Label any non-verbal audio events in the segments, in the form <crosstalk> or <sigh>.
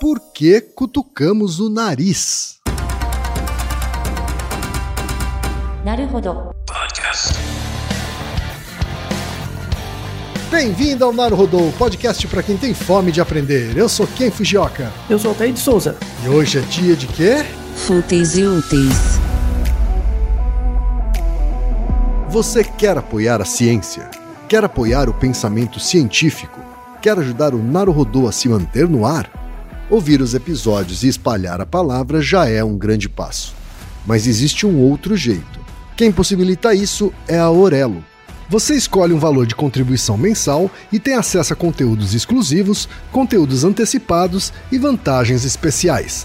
Por que cutucamos o nariz? Bem-vindo ao Naruhodô, podcast para quem tem fome de aprender. Eu sou Ken Fujioka. Eu sou Altair de Souza. E hoje é dia de quê? Fúteis e úteis. Você quer apoiar a ciência? Quer apoiar o pensamento científico? Quer ajudar o Naruhodô a se manter no ar? Ouvir os episódios e espalhar a palavra já é um grande passo. Mas existe um outro jeito. Quem possibilita isso é a Orelo. Você escolhe um valor de contribuição mensal e tem acesso a conteúdos exclusivos, conteúdos antecipados e vantagens especiais.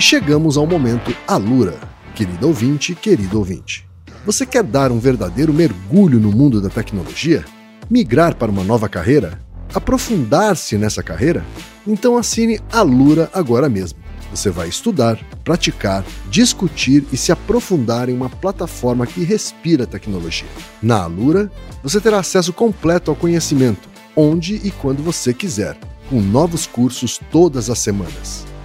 E chegamos ao momento Alura, querido ouvinte, querido ouvinte. Você quer dar um verdadeiro mergulho no mundo da tecnologia? Migrar para uma nova carreira? Aprofundar-se nessa carreira? Então assine a Lura agora mesmo. Você vai estudar, praticar, discutir e se aprofundar em uma plataforma que respira tecnologia. Na Alura, você terá acesso completo ao conhecimento, onde e quando você quiser, com novos cursos todas as semanas.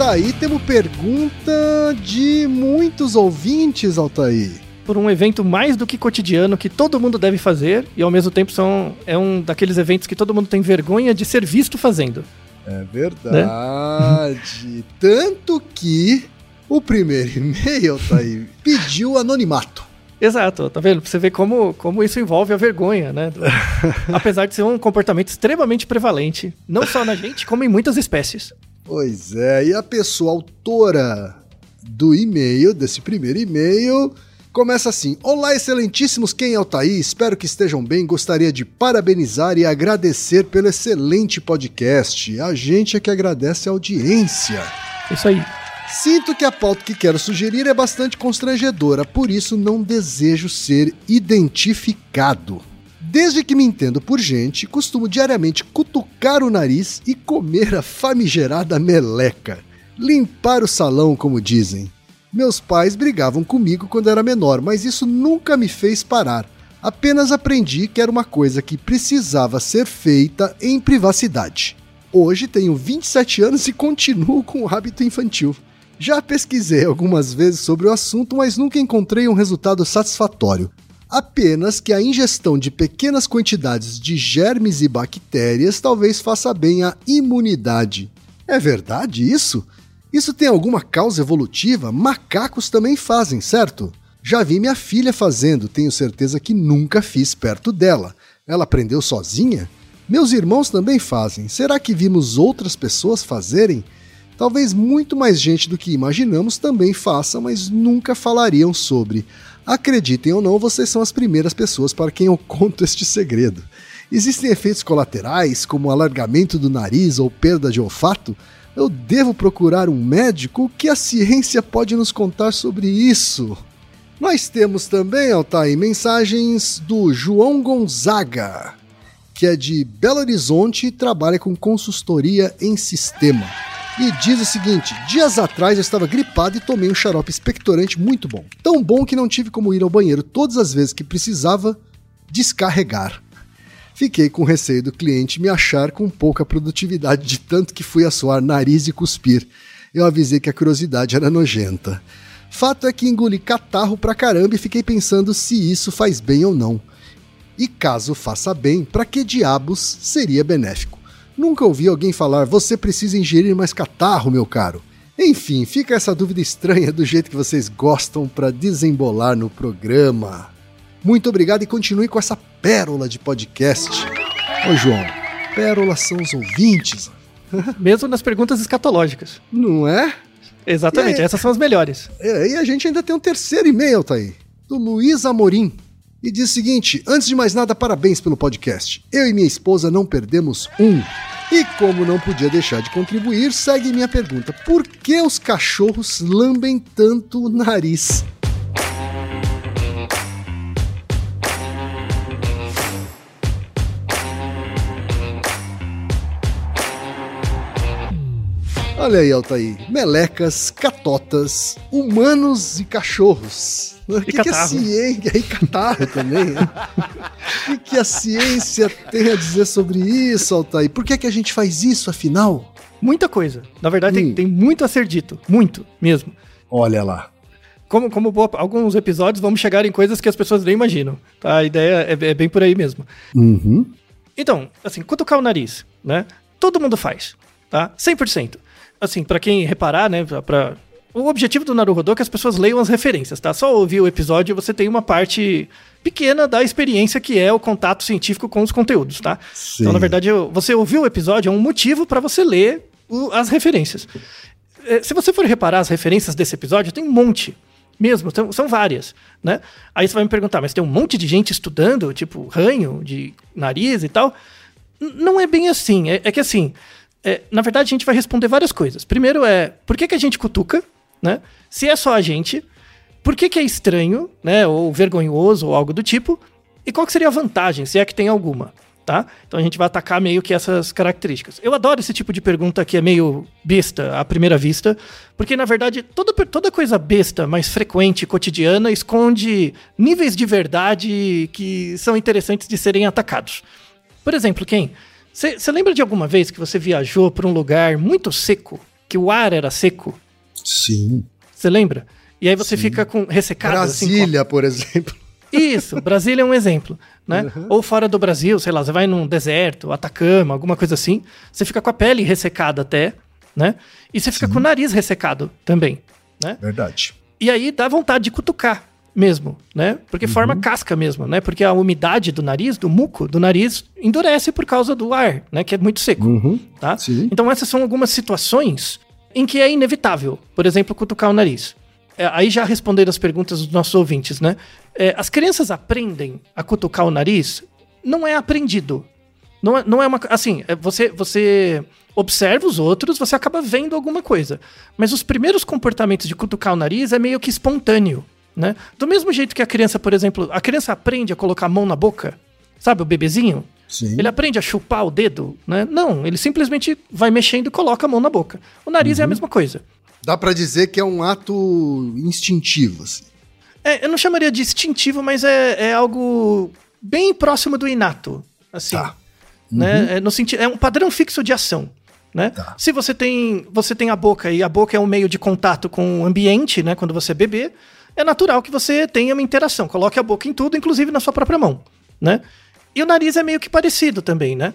Altair, temos pergunta de muitos ouvintes, Altair. Por um evento mais do que cotidiano que todo mundo deve fazer e ao mesmo tempo são, é um daqueles eventos que todo mundo tem vergonha de ser visto fazendo. É verdade. Né? <laughs> Tanto que o primeiro e-mail, Altair, pediu anonimato. Exato, tá vendo? Pra você ver como, como isso envolve a vergonha, né? <laughs> Apesar de ser um comportamento extremamente prevalente, não só na gente, como em muitas espécies. Pois é, e a pessoa autora do e-mail, desse primeiro e-mail, começa assim: Olá, excelentíssimos, quem é o Thaí? Espero que estejam bem. Gostaria de parabenizar e agradecer pelo excelente podcast. A gente é que agradece a audiência. Isso aí. Sinto que a pauta que quero sugerir é bastante constrangedora, por isso não desejo ser identificado. Desde que me entendo por gente, costumo diariamente cutucar o nariz e comer a famigerada meleca. Limpar o salão, como dizem. Meus pais brigavam comigo quando era menor, mas isso nunca me fez parar. Apenas aprendi que era uma coisa que precisava ser feita em privacidade. Hoje tenho 27 anos e continuo com o hábito infantil. Já pesquisei algumas vezes sobre o assunto, mas nunca encontrei um resultado satisfatório apenas que a ingestão de pequenas quantidades de germes e bactérias talvez faça bem à imunidade. É verdade isso? Isso tem alguma causa evolutiva? Macacos também fazem, certo? Já vi minha filha fazendo, tenho certeza que nunca fiz perto dela. Ela aprendeu sozinha? Meus irmãos também fazem. Será que vimos outras pessoas fazerem? Talvez muito mais gente do que imaginamos também faça, mas nunca falariam sobre. Acreditem ou não, vocês são as primeiras pessoas para quem eu conto este segredo. Existem efeitos colaterais, como alargamento do nariz ou perda de olfato? Eu devo procurar um médico? O que a ciência pode nos contar sobre isso? Nós temos também, Altair, mensagens do João Gonzaga, que é de Belo Horizonte e trabalha com consultoria em sistema e diz o seguinte: dias atrás eu estava gripado e tomei um xarope expectorante muito bom. Tão bom que não tive como ir ao banheiro todas as vezes que precisava descarregar. Fiquei com receio do cliente me achar com pouca produtividade de tanto que fui assoar nariz e cuspir. Eu avisei que a curiosidade era nojenta. Fato é que engoli catarro pra caramba e fiquei pensando se isso faz bem ou não. E caso faça bem, pra que diabos seria benéfico? Nunca ouvi alguém falar, você precisa ingerir mais catarro, meu caro. Enfim, fica essa dúvida estranha do jeito que vocês gostam para desembolar no programa. Muito obrigado e continue com essa pérola de podcast. Ô João, pérolas são os ouvintes, <laughs> Mesmo nas perguntas escatológicas. não é? Exatamente, aí? essas são as melhores. É, E a gente ainda tem um terceiro e-mail, tá aí, do Luiz Amorim. E diz o seguinte: antes de mais nada, parabéns pelo podcast. Eu e minha esposa não perdemos um. E como não podia deixar de contribuir, segue minha pergunta: por que os cachorros lambem tanto o nariz? Olha aí, Altair. Melecas, catotas, humanos e cachorros. O que, que a ciência. E catarro também. né? O que, que a ciência tem a dizer sobre isso, Altair? Por que, que a gente faz isso, afinal? Muita coisa. Na verdade, Hum. tem, tem muito a ser dito. Muito, mesmo. Olha lá. Como, como boa- alguns episódios, vamos chegar em coisas que as pessoas nem imaginam. Tá? A ideia é, é bem por aí mesmo. Uhum. Então, assim, cutucar o nariz, né? Todo mundo faz, tá? 100%. Assim, pra quem reparar, né, pra... O objetivo do Naruhodô é que as pessoas leiam as referências, tá? Só ouvir o episódio você tem uma parte pequena da experiência que é o contato científico com os conteúdos, tá? Sim. Então, na verdade, você ouviu o episódio é um motivo pra você ler o- as referências. É, se você for reparar as referências desse episódio, tem um monte. Mesmo, são, são várias, né? Aí você vai me perguntar, mas tem um monte de gente estudando, tipo, ranho de nariz e tal. N- não é bem assim. É, é que assim, é, na verdade, a gente vai responder várias coisas. Primeiro é, por que, que a gente cutuca, né? Se é só a gente, por que, que é estranho, né? Ou vergonhoso, ou algo do tipo. E qual seria a vantagem, se é que tem alguma, tá? Então a gente vai atacar meio que essas características. Eu adoro esse tipo de pergunta que é meio besta à primeira vista, porque na verdade toda, toda coisa besta, mais frequente, cotidiana, esconde níveis de verdade que são interessantes de serem atacados. Por exemplo, quem? Você lembra de alguma vez que você viajou para um lugar muito seco, que o ar era seco? Sim. Você lembra? E aí você fica com ressecado. assim, Brasília, por exemplo. isso, Brasília é um exemplo, né? Ou fora do Brasil, sei lá, você vai num deserto, Atacama, alguma coisa assim, você fica com a pele ressecada até, né? E você fica com o nariz ressecado também, né? Verdade. E aí dá vontade de cutucar mesmo, né? Porque forma casca mesmo, né? Porque a umidade do nariz, do muco do nariz, endurece por causa do ar, né? Que é muito seco, Uhum. tá? Sim. Então essas são algumas situações em que é inevitável, por exemplo, cutucar o nariz. É, aí já respondendo as perguntas dos nossos ouvintes, né? É, as crianças aprendem a cutucar o nariz? Não é aprendido. Não é, não é uma. Assim, é você, você observa os outros, você acaba vendo alguma coisa. Mas os primeiros comportamentos de cutucar o nariz é meio que espontâneo. Né? Do mesmo jeito que a criança, por exemplo, a criança aprende a colocar a mão na boca, sabe, o bebezinho? Sim. Ele aprende a chupar o dedo, né? Não, ele simplesmente vai mexendo e coloca a mão na boca. O nariz é a mesma coisa. Dá pra dizer que é um ato instintivo, assim. É, eu não chamaria de instintivo, mas é, é algo bem próximo do inato, assim. Tá. Né? É, no sentido, é um padrão fixo de ação. Né? Tá. Se você tem, você tem a boca e a boca é um meio de contato com o ambiente, né? Quando você beber, é natural que você tenha uma interação. Coloque a boca em tudo, inclusive na sua própria mão, né? E o nariz é meio que parecido também, né?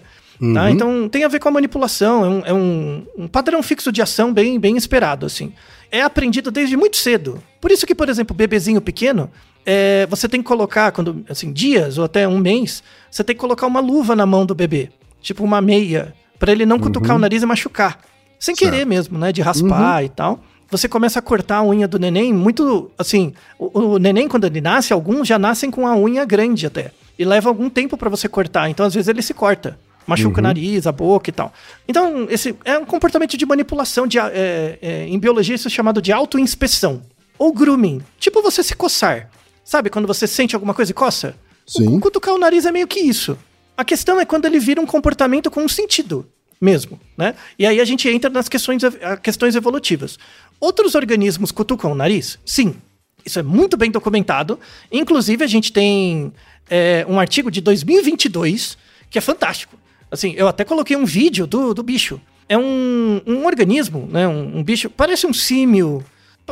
Tá? Então tem a ver com a manipulação, é, um, é um- um padrão fixo de ação bem, bem esperado, assim. É aprendido desde muito cedo. Por isso que, por exemplo, bebezinho pequeno, é, você tem que colocar, quando, assim, dias ou até um mês, você tem que colocar uma luva na mão do bebê, tipo uma meia, pra ele não cutucar o nariz e machucar. Sem querer mesmo, né? De raspar e tal. Você começa a cortar a unha do neném muito. Assim, o, o neném, quando ele nasce, alguns já nascem com a unha grande até. E leva algum tempo pra você cortar. Então, às vezes, ele se corta. Machuca o nariz, a boca e tal. Então, esse é um comportamento de manipulação. De, é, é, em biologia, isso é chamado de autoinspeção. Ou grooming. Tipo você se coçar. Sabe quando você sente alguma coisa e coça? Sim. O cutucar o nariz é meio que isso. A questão é quando ele vira um comportamento com um sentido mesmo, né? E aí a gente entra nas questões, questões evolutivas. Outros organismos cutucam o nariz? Sim. Isso é muito bem documentado. Inclusive, a gente tem é, um artigo de 2022 que é fantástico. Assim, eu até coloquei um vídeo do, do bicho. É um, um organismo, né? Um, um bicho, parece um símio,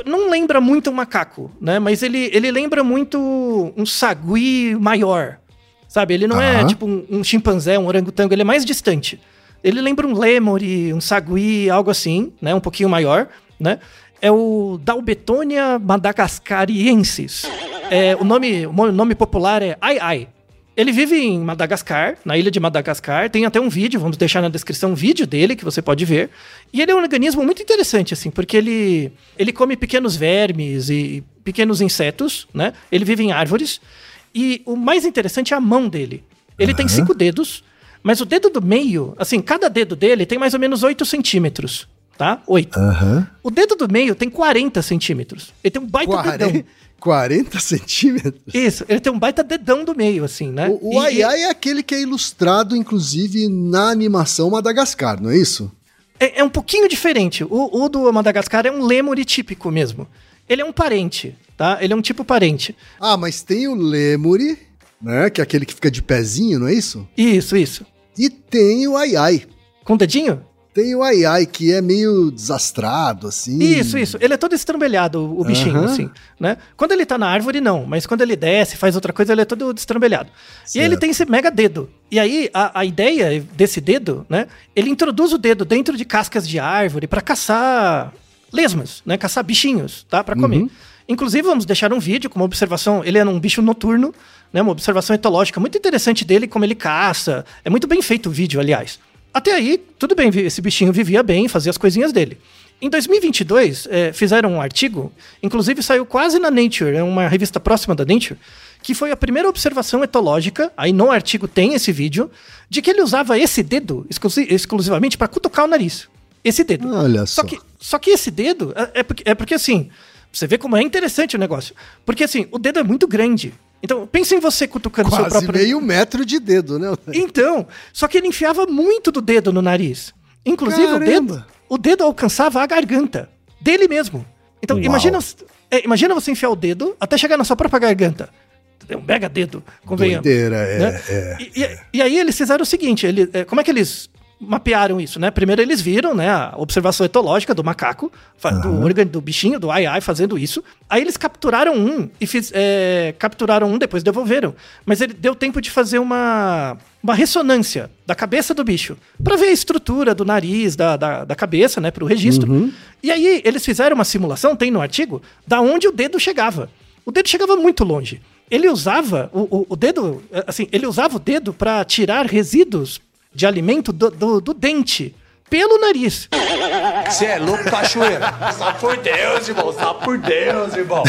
não lembra muito um macaco, né? Mas ele, ele lembra muito um sagui maior, sabe? Ele não é tipo um, um chimpanzé, um orangotango, ele é mais distante. Ele lembra um lemuri, um sagui, algo assim, né? Um pouquinho maior, né? É o Dalbetonia madagascariensis. É, o, nome, o nome popular é Ai Ai. Ele vive em Madagascar, na ilha de Madagascar. Tem até um vídeo, vamos deixar na descrição um vídeo dele que você pode ver. E ele é um organismo muito interessante, assim, porque ele, ele come pequenos vermes e pequenos insetos, né? Ele vive em árvores. E o mais interessante é a mão dele. Ele tem cinco dedos, mas o dedo do meio, assim, cada dedo dele tem mais ou menos 8 centímetros, tá? 8. Aham. O dedo do meio tem 40 centímetros. Ele tem um baita dedão. 40, 40 <laughs> centímetros? Isso, ele tem um baita dedão do meio, assim, né? O, o Ai Ai é aquele que é ilustrado, inclusive, na animação Madagascar, não é isso? É, é um pouquinho diferente. O, o do Madagascar é um lemuri típico mesmo. Ele é um parente, tá? Ele é um tipo parente. Ah, mas tem o Lemuri, né? Que é aquele que fica de pezinho, não é isso? Isso, isso. E tem o Ai Ai. Com o dedinho? Tem o Ai Ai, que é meio desastrado, assim. Isso, isso. Ele é todo estrambelhado, o, bichinho, Aham. assim, né? Quando ele tá na árvore, não. Mas quando ele desce, faz outra coisa, ele é todo destrambelhado. E aí ele tem esse mega dedo. E aí, a, a ideia desse dedo, né? Ele introduz o dedo dentro de cascas de árvore pra caçar lesmas, né? Caçar bichinhos, tá? Pra comer. Uhum. Inclusive, vamos deixar um vídeo com uma observação. Ele é um bicho noturno, né? Uma observação etológica muito interessante dele, como ele caça. É muito bem feito o vídeo, aliás. Até aí, tudo bem, esse bichinho vivia bem, fazia as coisinhas dele. Em 2022, eh, fizeram um artigo, inclusive saiu quase na Nature, é uma revista próxima da Nature, que foi a primeira observação etológica, aí no artigo tem esse vídeo, de que ele usava esse dedo exclusi- exclusivamente para cutucar o nariz. Esse dedo. Olha Só só. que, só que esse dedo, é, é porque, é porque assim, você vê como é interessante o negócio. Porque assim, o dedo é muito grande. Então, pensa em você cutucando o seu Quase próprio... meio metro de dedo, né? Então, só que ele enfiava muito do dedo no nariz. Inclusive, o dedo, o dedo alcançava a garganta dele mesmo. Então, Uau. imagina, é, imagina você enfiar o dedo até chegar na sua própria garganta. É um mega dedo, convenhamos. Doideira, é, né? é. E, e- e aí eles fizeram o seguinte, ele, é, como é que eles mapearam isso, né? Primeiro eles viram, né, a observação etológica do macaco, do órgão do bichinho, do ai ai fazendo isso. Aí eles capturaram um e fiz, é, capturaram um, depois devolveram. Mas ele deu tempo de fazer uma, uma ressonância da cabeça do bicho para ver a estrutura do nariz, da, da, da cabeça, né, para o registro. E aí eles fizeram uma simulação, tem no artigo, da onde o dedo chegava. O dedo chegava muito longe. Ele usava o, o, o dedo, assim, ele usava o dedo para tirar resíduos de alimento do, do, do dente pelo nariz. Você é louco, cachoeira? <laughs> Só por Deus, irmão. Só por Deus, irmão.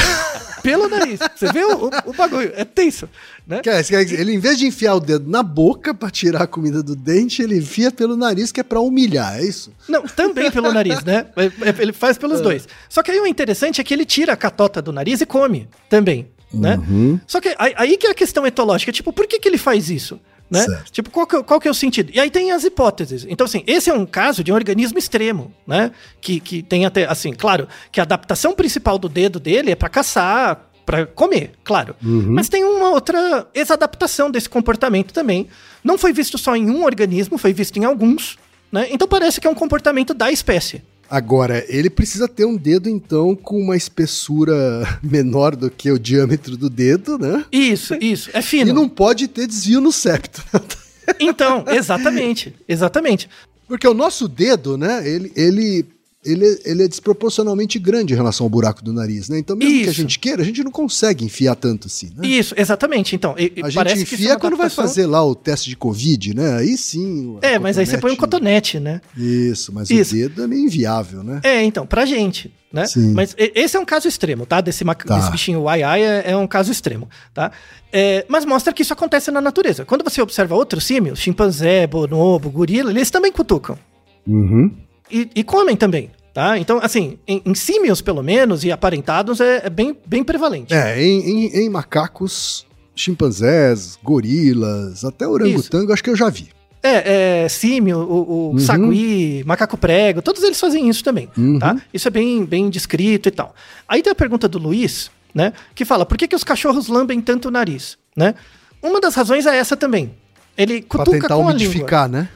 Pelo nariz. Você vê o, o, o bagulho? É tenso, né? Quer dizer, quer dizer, Ele, em vez de enfiar o dedo na boca pra tirar a comida do dente, ele enfia pelo nariz, que é pra humilhar, é isso? Não, também pelo nariz, né? <laughs> É- é- Ele faz pelos dois. Só que aí o interessante é que ele tira a catota do nariz e come também, né? Só que aí, aí que é a questão etológica, tipo, por que, que ele faz isso? Né? Certo. Tipo, qual que, é- qual que é o sentido? E aí tem as hipóteses. Então, assim, esse é um caso de um organismo extremo, né? Que, que tem até, assim, claro, que a adaptação principal do dedo dele é pra caçar, pra comer, claro. Mas tem uma outra exadaptação desse comportamento também. Não foi visto só em um organismo, foi visto em alguns, né? Então parece que é um comportamento da espécie. Agora, ele precisa ter um dedo, então, com uma espessura <laughs> menor do que o diâmetro do dedo, né? Isso, isso, é E fino. não pode ter desvio no septo. <laughs> Então, exatamente, exatamente. Porque o nosso dedo, né, ele, ele, ele, ele é desproporcionalmente grande em relação ao buraco do nariz, né? Então, mesmo que a Isso. gente queira, a gente não consegue enfiar tanto assim, né? Isso, exatamente. Então, e- A gente parece que isso é enfia uma quando vai adaptação- fazer lá o teste de Covid, né? Aí sim. o É, mas aí você põe um cotonete. cotonete, né? Isso, mas Isso. o dedo é meio inviável, né? É, então, pra gente, né? Sim. Mas esse é um caso extremo, tá? Desse, Tá. desse bichinho ai ai é, é um caso extremo, tá? É, mas mostra que isso acontece na natureza. Quando você observa outros símios, chimpanzé, bonobo, gorila, eles também cutucam. Uhum. E, e comem também, tá? Então, assim, em, em símios, pelo menos, e aparentados, é, é bem, bem prevalente. É, em, em, em macacos, chimpanzés, gorilas, até orangotango, acho que eu já vi. É, é símio, o, o Uhum. sagui, macaco prego, todos eles fazem isso também, Uhum. tá? Isso é bem, bem descrito e tal. Aí tem a pergunta do Luiz, né? Que fala, por que, que os cachorros lambem tanto o nariz, né? Uma das razões é essa também. Ele Pra cutuca tentar com a língua. né?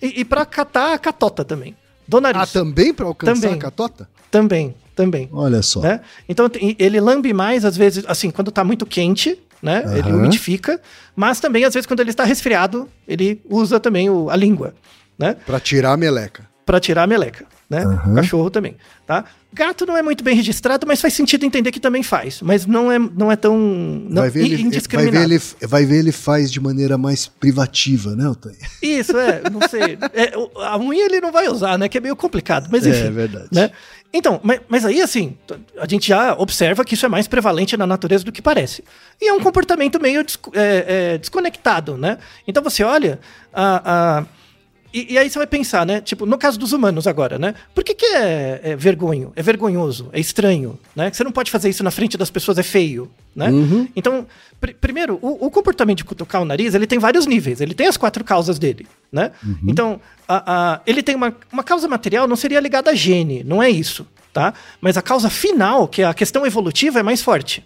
E, e pra catar a catota também, do nariz. Ah, também pra alcançar Também. a catota? Também, também. Olha só. Né? Então ele lambe mais, às vezes, assim, quando tá muito quente, né? Ele Aham. umidifica, mas também, às vezes, quando ele está resfriado, ele usa também o- a língua, né? Pra tirar a meleca. Pra tirar a meleca, né? O cachorro também, tá? Gato não é muito bem registrado, mas faz sentido entender que também faz. Mas não é, não é tão não, vai, ver ele, vai, indiscriminado. ver ele, vai ver ele faz de maneira mais privativa, né, Otávio? Isso, é, não sei. É, a unha ele não vai usar, né? Que é meio complicado, mas enfim. É verdade. Né? Então, mas, mas aí, assim, a gente já observa que isso é mais prevalente na natureza do que parece. E é um comportamento meio desco- é, é, desconectado, né? Então você olha a. a- e, e aí você vai pensar, né? Tipo, no caso dos humanos agora, né? Por que, que é, é vergonho? É vergonhoso, é estranho, né? Que você não pode fazer isso na frente das pessoas, é feio, né? Então, pr- primeiro, o, o comportamento de cutucar o nariz, ele tem vários níveis. Ele tem as quatro causas dele, né? Então, a- a- ele tem uma, uma causa material, não seria ligada a gene, não é isso, tá? Mas a causa final, que é a questão evolutiva, é mais forte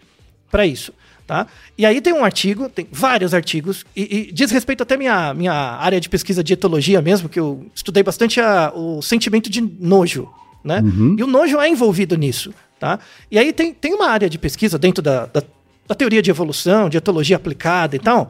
para isso. Tá? E aí tem um artigo, tem vários artigos, e, e diz respeito até minha minha área de pesquisa de etologia mesmo, que eu estudei bastante a- o sentimento de nojo, né? E o nojo é envolvido nisso, tá? E aí tem, tem uma área de pesquisa dentro da, da, da teoria de evolução, de etologia aplicada e tal,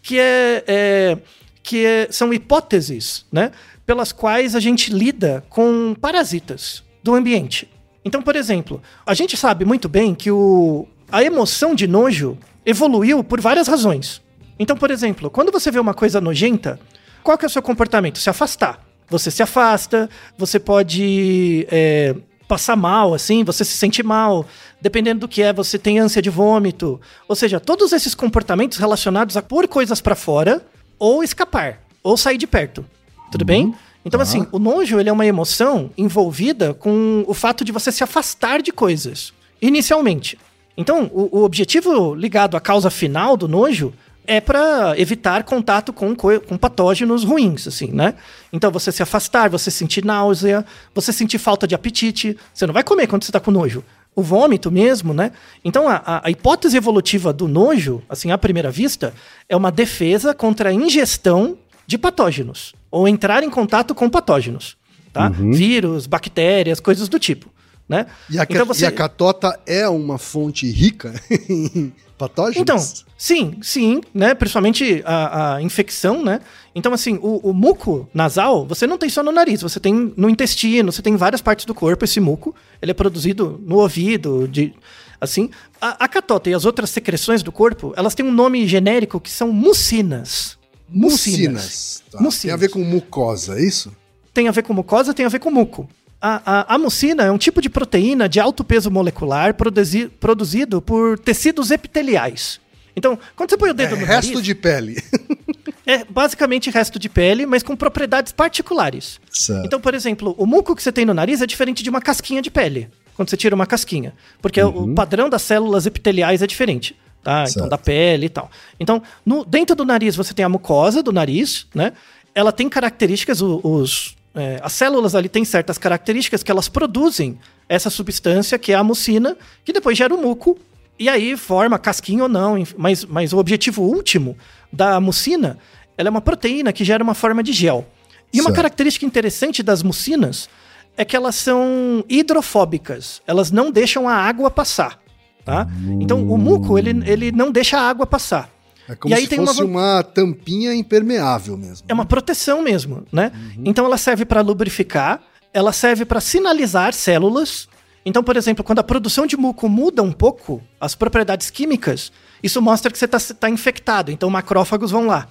que é, é- que é- são hipóteses, né? Pelas quais a gente lida com parasitas do ambiente. Então, por exemplo, a gente sabe muito bem que o, a emoção de nojo evoluiu por várias razões. Então, por exemplo, quando você vê uma coisa nojenta, qual que é o seu comportamento? Se afastar. Você se afasta, você pode é, passar mal, assim, você se sente mal. Dependendo do que é, você tem ânsia de vômito. Ou seja, todos esses comportamentos relacionados a pôr coisas pra fora ou escapar, ou sair de perto. Tudo bem? Então, assim, o nojo ele é uma emoção envolvida com o fato de você se afastar de coisas, inicialmente. Então, o, o objetivo ligado à causa final do nojo é para evitar contato com, co- com patógenos ruins, assim, né? Então, você se afastar, você sentir náusea, você sentir falta de apetite. Você não vai comer quando você tá com nojo. O vômito mesmo, né? Então, a- a, a hipótese evolutiva do nojo, assim, à primeira vista, é uma defesa contra a ingestão de patógenos ou entrar em contato com patógenos, tá? Vírus, bactérias, coisas do tipo, né? E a, então, você... e a catota é uma fonte rica <laughs> em patógenos? Então, sim, sim, né? Principalmente a, a infecção, né? Então, assim, o, o muco nasal, você não tem só no nariz, você tem no intestino, você tem em várias partes do corpo esse muco. Ele é produzido no ouvido, de, assim. A, a catota e as outras secreções do corpo, elas têm um nome genérico que são mucinas. mucinas. Tá. Mucinas. Tem a ver com mucosa, é isso? tem a ver com mucosa, tem a ver com muco. A, a, a mucina é um tipo de proteína de alto peso molecular produzi- produzido por tecidos epiteliais. Então, quando você põe o É dedo no resto nariz, de pele. <laughs> é basicamente resto de pele, mas com propriedades particulares. Certo. Então, por exemplo, o muco que você tem no nariz é diferente de uma casquinha de pele, quando você tira uma casquinha. Porque o padrão das células epiteliais é diferente. Tá? Então, da pele e tal. Então, no- dentro do nariz você tem a mucosa do nariz, né? Ela tem características, o- os, é, as células ali têm certas características que elas produzem essa substância que é a mucina, que depois gera o muco, e aí forma casquinha ou não. Mas, mas o objetivo último da mucina, ela é uma proteína que gera uma forma de gel. E uma Certo. característica interessante das mucinas é que elas são hidrofóbicas. Elas não deixam a água passar. Tá? Então o muco ele, ele não deixa a água passar. É como E aí se tem uma fosse van- uma... tampinha impermeável mesmo. É uma proteção mesmo, né? Então ela serve para lubrificar, ela serve para sinalizar células. Então, por exemplo, quando a produção de muco muda um pouco as propriedades químicas, isso mostra que você está infectado. Então, macrófagos vão lá,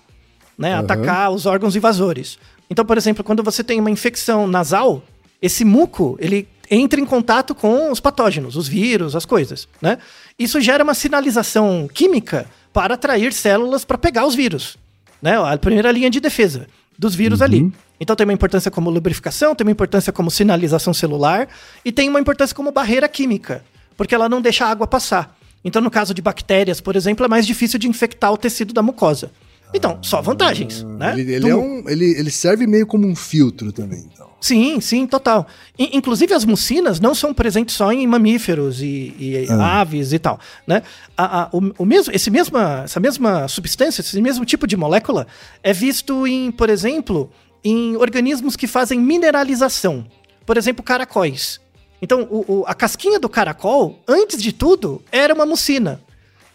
né? Aham. Atacar os órgãos invasores. Então, por exemplo, quando você tem uma infecção nasal, esse muco ele entra em contato com os patógenos, os vírus, as coisas, né? Isso gera uma sinalização química para atrair células para pegar os vírus né? A primeira linha de defesa dos vírus ali. Então tem uma importância como lubrificação, tem uma importância como sinalização celular e tem uma importância como barreira química, porque ela não deixa a água passar. Então, no caso de bactérias, por exemplo, é mais difícil de infectar o tecido da mucosa. Então, só vantagens, né? Ele, ele é um, ele, ele serve meio como um filtro também, então. Sim, sim, total. I- inclusive as mucinas não são presentes só em mamíferos e, e aves e tal, né? A- a- o, o mesmo, esse mesma, essa mesma substância, esse mesmo tipo de molécula é visto em, por exemplo, em organismos que fazem mineralização. Por exemplo, caracóis. Então, o- o- a casquinha do caracol, antes de tudo, era uma mucina.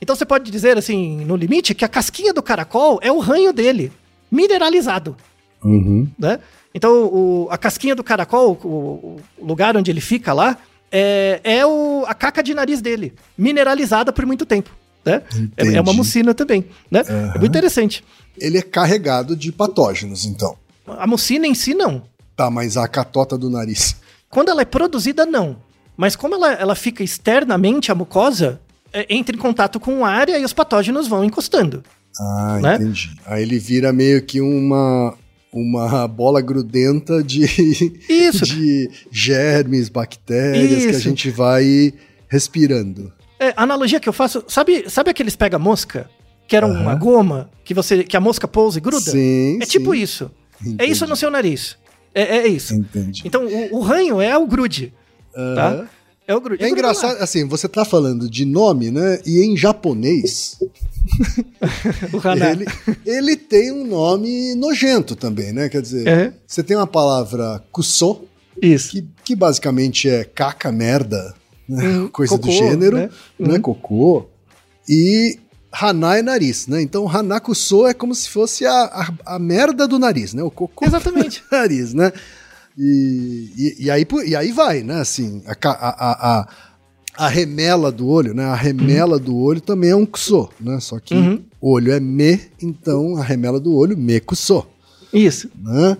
Então você pode dizer, assim, no limite, que a casquinha do caracol é o ranho dele, mineralizado Uhum. né? Então, o- a casquinha do caracol, o, o lugar onde ele fica lá, é, é o, a caca de nariz dele, mineralizada por muito tempo. Né? É, é uma mucina também. Né? É muito interessante. Ele é carregado de patógenos, então. A mucina em si, não. Tá, mas a catota do nariz. Quando ela é produzida, não. Mas como ela, ela fica externamente, a mucosa, entra em contato com o ar e aí os patógenos vão encostando. Ah, Né? entendi. Aí ele vira meio que uma, uma bola grudenta de, <laughs> Isso. de germes, bactérias que a Isso. gente vai respirando. É, a analogia que eu faço, sabe, sabe aqueles pega-mosca? Que era uma Aham. goma que você que a mosca pousa e gruda? Sim, é tipo sim. isso. É Entendi. isso no seu nariz. É, é isso. Entendi. Então, o, o ranho é o grude, tá? É o grude. É engraçado, assim, você tá falando de nome, né? E em japonês, <laughs> O haná. ele, ele tem um nome nojento também, né? Quer dizer, É. você tem uma palavra kuso, Isso. que, que basicamente é caca, merda, né? Hum, <laughs> coisa do cocô, gênero, né? né? Uhum. Cocô. E Haná é nariz, né? Então Hanakuso é como se fosse a, a, a merda do nariz, né? O cocô Exatamente. <laughs> do nariz, né? E, e, e aí, e aí vai, né? Assim, a, a, a, a, remela do olho, né? A remela do olho também é um kuso, né? Só que Uhum. olho é me, então a remela do olho, me kuso Isso. né?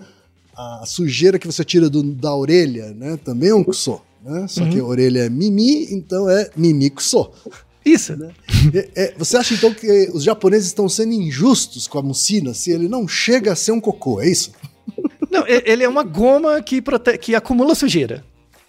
A sujeira que você tira do- da orelha, né? Também é um kuso, né? Só que a orelha é mimi, então é mimi kuso. Isso. É- é, você acha então que os japoneses estão sendo injustos com a mucina se ele não chega a ser um cocô, é isso? Não, ele é uma goma que, prote... que acumula sujeira.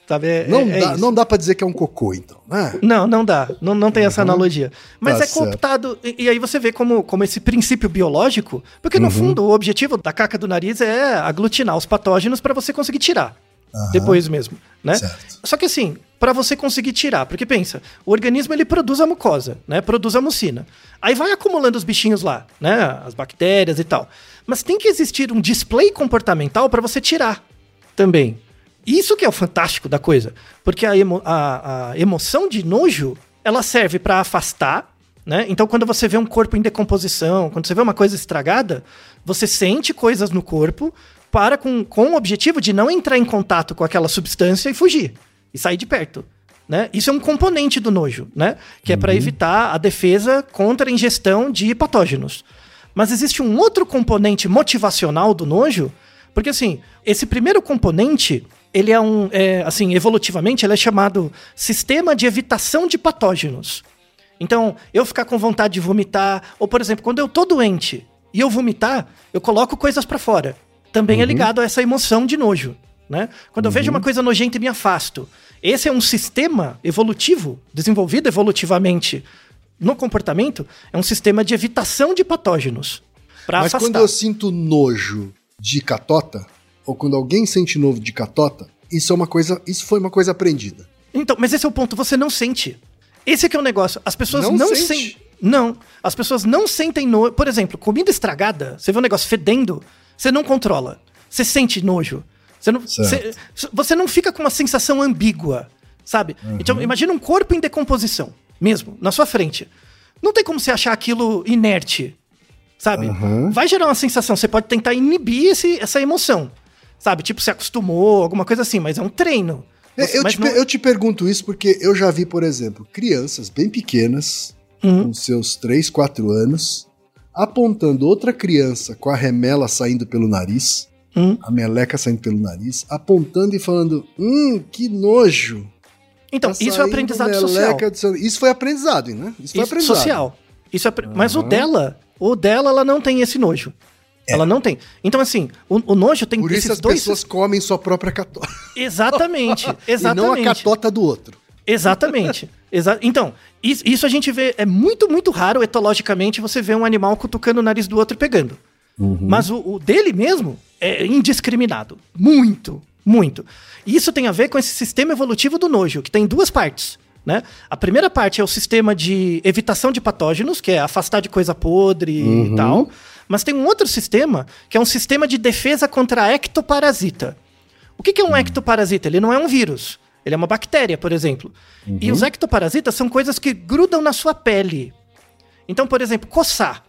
Sabe? É- Não, é- é dá, não dá pra dizer que é um cocô, então, né? Não, não dá. Não, não tem essa analogia. Mas Tá é cooptado. E, e aí você vê como, como esse princípio biológico. Porque, Uhum. no fundo, o objetivo da caca do nariz é aglutinar os patógenos para você conseguir tirar. Depois mesmo, né? Certo. Só que assim, para você conseguir tirar, porque pensa, o organismo ele produz a mucosa, né? Produz a mucina. Aí vai acumulando os bichinhos lá, né? As bactérias e tal. Mas tem que existir um display comportamental para você tirar também. Isso que é o fantástico da coisa. Porque a, emo- a- a emoção de nojo, ela serve para afastar, né? Então, quando você vê um corpo em decomposição, quando você vê uma coisa estragada, você sente coisas no corpo para com, com o objetivo de não entrar em contato com aquela substância e fugir. E sair de perto. Né? Isso é um componente do nojo, né? Que é para evitar a defesa contra a ingestão de patógenos. Mas existe um outro componente motivacional do nojo, porque assim, esse primeiro componente, ele é um, é, assim, evolutivamente, ele é chamado sistema de evitação de patógenos. Então, eu ficar com vontade de vomitar, ou por exemplo, quando eu tô doente e eu vomitar, eu coloco coisas pra fora. Também é ligado a essa emoção de nojo, né? Quando eu vejo uma coisa nojenta e me afasto. Esse é um sistema evolutivo, desenvolvido evolutivamente no comportamento, é um sistema de evitação de patógenos. Mas afastar. quando eu sinto nojo de catota, ou quando alguém sente novo de catota, isso é uma coisa, isso foi uma coisa aprendida. Então, mas esse é o ponto, você não sente. Esse é que é o negócio. As pessoas Não não, sente? sentem. Não. As pessoas não sentem nojo. Por exemplo, comida estragada, você vê um negócio fedendo, você não controla. Você sente nojo. Você não, você, você não fica com uma sensação ambígua, sabe? Então, imagina um corpo em decomposição, mesmo, na sua frente. Não tem como você achar aquilo inerte, sabe? Uhum. Vai gerar uma sensação. Você pode tentar inibir esse, essa emoção, sabe? Tipo, se acostumou, alguma coisa assim, mas é um treino. É, eu, Mas te, não- eu te pergunto isso porque eu já vi, por exemplo, crianças bem pequenas, Uhum. com seus 3, 4 anos, apontando outra criança com a remela saindo pelo nariz, Hum. a meleca saindo pelo nariz, apontando e falando: Hum, que nojo. Então, isso é aprendizado social. meleca do seu-" Isso foi aprendizado, né? Isso foi Isso, aprendizado. social. Isso é apre- Mas o dela, o dela, ela não tem esse nojo. Ela não tem. Então, assim, o, o nojo tem É. Por isso as dois. pessoas comem sua própria catota. Exatamente. <laughs> E Exatamente. não a catota do outro. Exatamente. Exa então, isso, isso a gente vê, é muito, muito raro, etologicamente, você vê um animal cutucando o nariz do outro e pegando. Mas o, o dele mesmo é indiscriminado. Muito, muito. E isso tem a ver com esse sistema evolutivo do nojo, que tem duas partes. Né? A primeira parte é o sistema de evitação de patógenos, que é afastar de coisa podre e tal. Mas tem um outro sistema, que é um sistema de defesa contra a ectoparasita. O que, que é um ectoparasita? Ele não é um vírus. Ele é uma bactéria, por exemplo. E os ectoparasitas são coisas que grudam na sua pele. Então, por exemplo, coçar.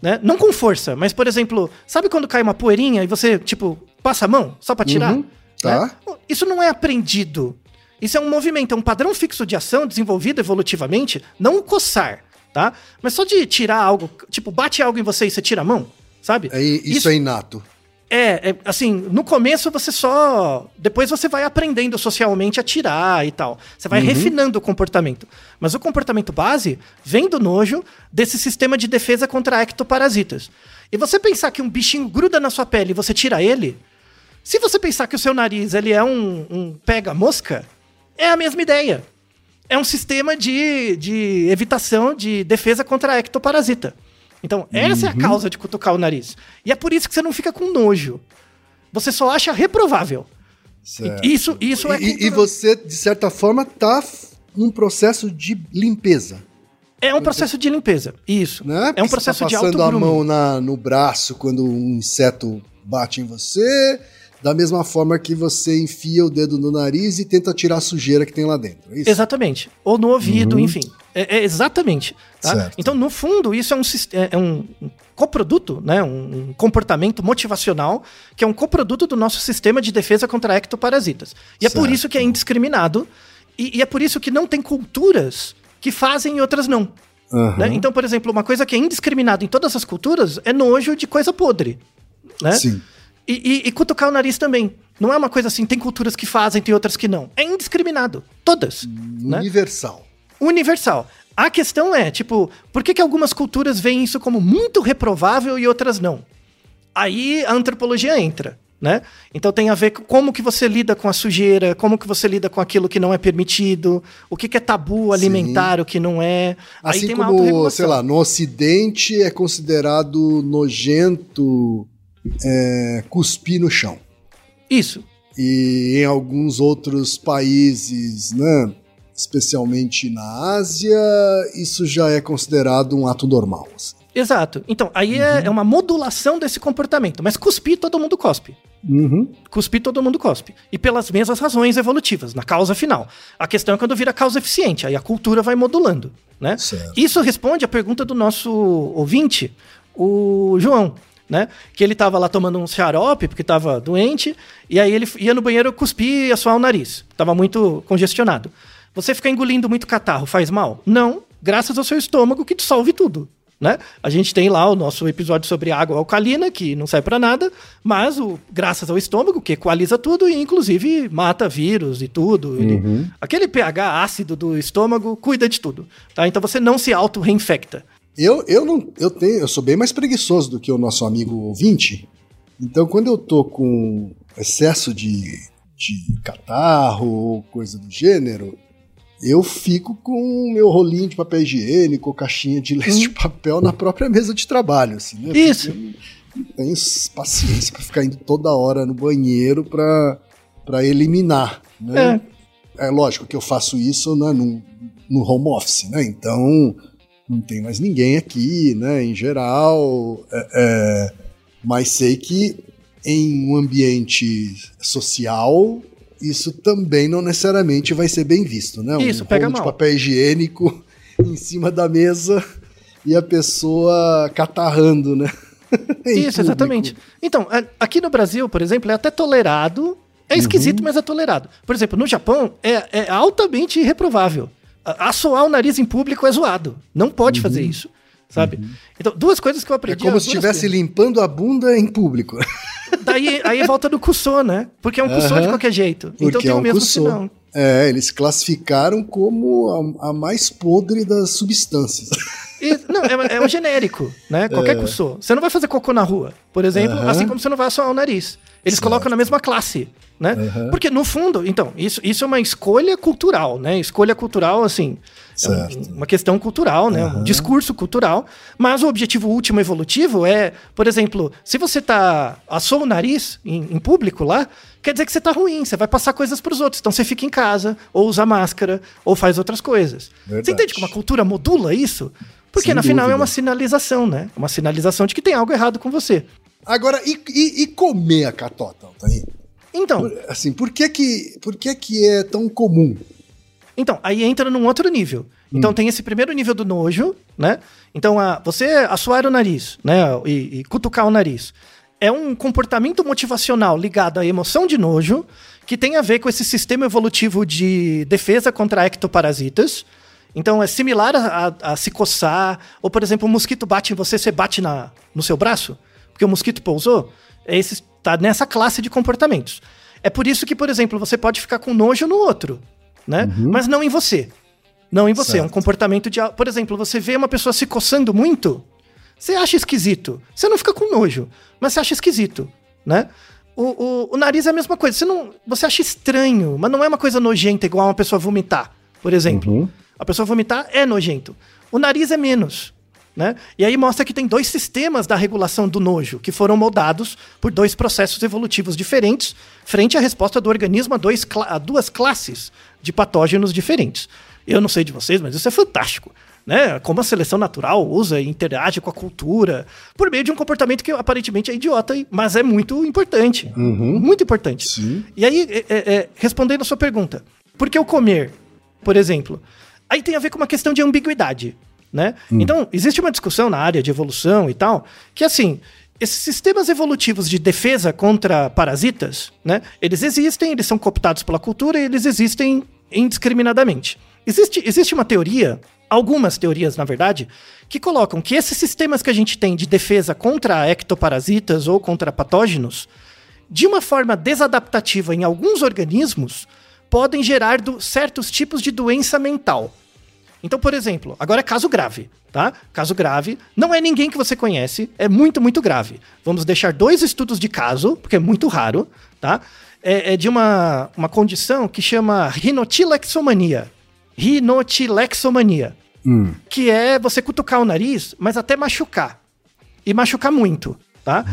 Né? Não com força, mas, por exemplo, sabe quando cai uma poeirinha e você, tipo, passa a mão só pra tirar? Uhum, tá. Né? Isso não é aprendido. Isso é um movimento, é um padrão fixo de ação desenvolvido evolutivamente, não o coçar, tá? Mas só de tirar algo, tipo, bate algo em você e você tira a mão, sabe? É, isso, é inato. É, é, assim, no começo você só. Depois você vai aprendendo socialmente a tirar e tal. Você vai refinando o comportamento. Mas o comportamento base vem do nojo desse sistema de defesa contra ectoparasitas. E você pensar que um bichinho gruda na sua pele e você tira ele. Se você pensar que o seu nariz ele é um, um pega-mosca, é a mesma ideia. É um sistema de, de evitação, de defesa contra a ectoparasita. Então, essa é a causa de cutucar o nariz. E é por isso que você não fica com nojo. Você só acha reprovável. Certo. Isso, isso é. E- e, você, de certa forma, tá num processo de limpeza. É um processo de limpeza. Isso. Né? É um processo você de tá passando a auto mão na, no braço quando um inseto bate em você, da mesma forma que você enfia o dedo no nariz e tenta tirar a sujeira que tem lá dentro. É? Exatamente. Ou no ouvido, enfim. É, é exatamente. tá? Uhum. Certo. Então, no fundo, isso é um, é é um coproduto, né? um, comportamento motivacional, que é um coproduto do nosso sistema de defesa contra ectoparasitas. E é por Certo. isso que é indiscriminado, e, e é por isso que não tem culturas que fazem e outras não. Aham. né? Então, por exemplo, uma coisa que é indiscriminada em todas as culturas é nojo de coisa podre. Né? Sim. E, e, e cutucar o nariz também. Não é uma coisa assim, tem culturas que fazem, tem outras que não. É indiscriminado. Todas. né? Universal. Universal. A questão é, tipo, por que, que algumas culturas veem isso como muito reprovável e outras não? Aí a antropologia entra, né? Então tem a ver com como que você lida com a sujeira, como que você lida com aquilo que não é permitido, o que, que é tabu alimentar, o que não é. Aí Assim como, sei lá, no Ocidente é considerado nojento é, cuspir no chão. Isso. E em alguns outros países, né, especialmente na Ásia, isso já é considerado um ato normal. assim. Exato. Então, aí Uhum. é, é uma modulação desse comportamento. Mas cuspir, todo mundo cospe. Cuspir, todo mundo cospe. E pelas mesmas razões evolutivas, na causa final. A questão é quando vira causa eficiente, aí a cultura vai modulando. Né? Certo. Isso responde à pergunta do nosso ouvinte, o João. Né? Que ele tava lá tomando um xarope, porque tava doente, e aí ele ia no banheiro cuspir e assoar o nariz. Tava muito congestionado. Você ficar engolindo muito catarro faz mal? Não, graças ao seu estômago que dissolve tudo. Né? A gente tem lá o nosso episódio sobre água alcalina, que não serve para nada, mas o, graças ao estômago, que equaliza tudo e inclusive mata vírus e tudo. Ele- aquele pH ácido do estômago cuida de tudo. Tá? Então você não se auto-reinfecta. Eu, eu não, eu tenho, eu sou bem mais preguiçoso do que o nosso amigo ouvinte. Então, quando eu tô com excesso de, de catarro ou coisa do gênero, eu fico com o meu rolinho de papel higiênico, caixinha de lenço de papel na própria mesa de trabalho, assim, né? Porque Isso. eu não tenho paciência pra ficar indo toda hora no banheiro pra, pra eliminar, né? É. lógico que eu faço isso né, no, no home office, né? Então não tem mais ninguém aqui, né? Em geral, é, é, mas sei que em um ambiente social isso também não necessariamente vai ser bem visto, né? Isso, um pega rolo de mal. papel higiênico <laughs> em cima da mesa e a pessoa catarrando, né? <laughs> Isso, exatamente. Então, aqui no Brasil, por exemplo, é até tolerado. É esquisito, mas é tolerado. Por exemplo, no Japão, é, é altamente reprovável. Assoar o nariz em público é zoado. Não pode fazer isso. Sabe? Então, duas coisas que eu É aprendi. como as se estivesse limpando a bunda em público. <laughs> Daí aí volta do Cussô, né? Porque é um Cussô de qualquer jeito. Porque então tem é o um mesmo cussô. sinal. É, eles classificaram como a, a mais podre das substâncias. E- não, é, é um genérico, né? Qualquer cussô. Você não vai fazer cocô na rua, por exemplo, Aham. assim como você não vai assoar o nariz. Eles Certo. colocam na mesma classe, né? Aham. Porque, no fundo, então, isso, isso é uma escolha cultural, né? Escolha cultural, assim, é Certo. uma questão cultural, né? Um discurso cultural. Mas o objetivo último evolutivo é, por exemplo, se você tá assou o nariz em, em público lá, quer dizer que você tá ruim, você vai passar coisas pros outros. Então você fica em casa, ou usa máscara, ou faz outras coisas. Verdade. Você entende como a cultura modula isso? Porque Sem na final é dúvida. uma sinalização, né? Uma sinalização de que tem algo errado com você. Agora, e, e- e comer a catota, Altair? Então, Assim, por que que, por que que é tão comum? Então, aí entra num outro nível. Então tem esse primeiro nível do nojo, né? Então, a, você assoar o nariz, né? E, e cutucar o nariz. É um comportamento motivacional ligado à emoção de nojo, que tem a ver com esse sistema evolutivo de defesa contra ectoparasitas. Então é similar a, a- a se coçar, ou por exemplo, um mosquito bate em você, você bate na, no seu braço, porque o mosquito pousou. É esse, tá nessa classe de comportamentos. É por isso que, por exemplo, você pode ficar com nojo no outro, né? Mas não em você. Não em você. É um Certo. comportamento de. Por exemplo, você vê uma pessoa se coçando muito, você acha esquisito. Você não fica com nojo, mas você acha esquisito, né? O, o, o nariz é a mesma coisa. Você, não, você acha estranho, mas não é uma coisa nojenta igual uma pessoa vomitar, por exemplo. A pessoa vomitar é nojento. O nariz é menos. Né? E aí mostra que tem dois sistemas da regulação do nojo que foram moldados por dois processos evolutivos diferentes frente à resposta do organismo a, dois, a duas classes de patógenos diferentes. Eu não sei de vocês, mas isso é fantástico. Né? Como a seleção natural usa e interage com a cultura por meio de um comportamento que aparentemente é idiota, mas é muito importante. Muito importante. Sim. E aí, é, é, é, respondendo a sua pergunta, por que o comer, por exemplo? Aí tem a ver com uma questão de ambiguidade, né? Então, existe uma discussão na área de evolução e tal, que assim, esses sistemas evolutivos de defesa contra parasitas, né? Eles existem, eles são cooptados pela cultura e eles existem indiscriminadamente. Existe, existe uma teoria, algumas teorias, na verdade, que colocam que esses sistemas que a gente tem de defesa contra ectoparasitas ou contra patógenos, de uma forma desadaptativa em alguns organismos, podem gerar do- certos tipos de doença mental. Então, por exemplo, agora é caso grave, tá? Caso grave, não é ninguém que você conhece, é muito, muito grave. Vamos deixar dois estudos de caso, porque é muito raro, tá? É, é de uma, uma condição que chama rinotilexomania. Rinotilexomania. Que é você cutucar o nariz, mas até machucar. E machucar muito, tá?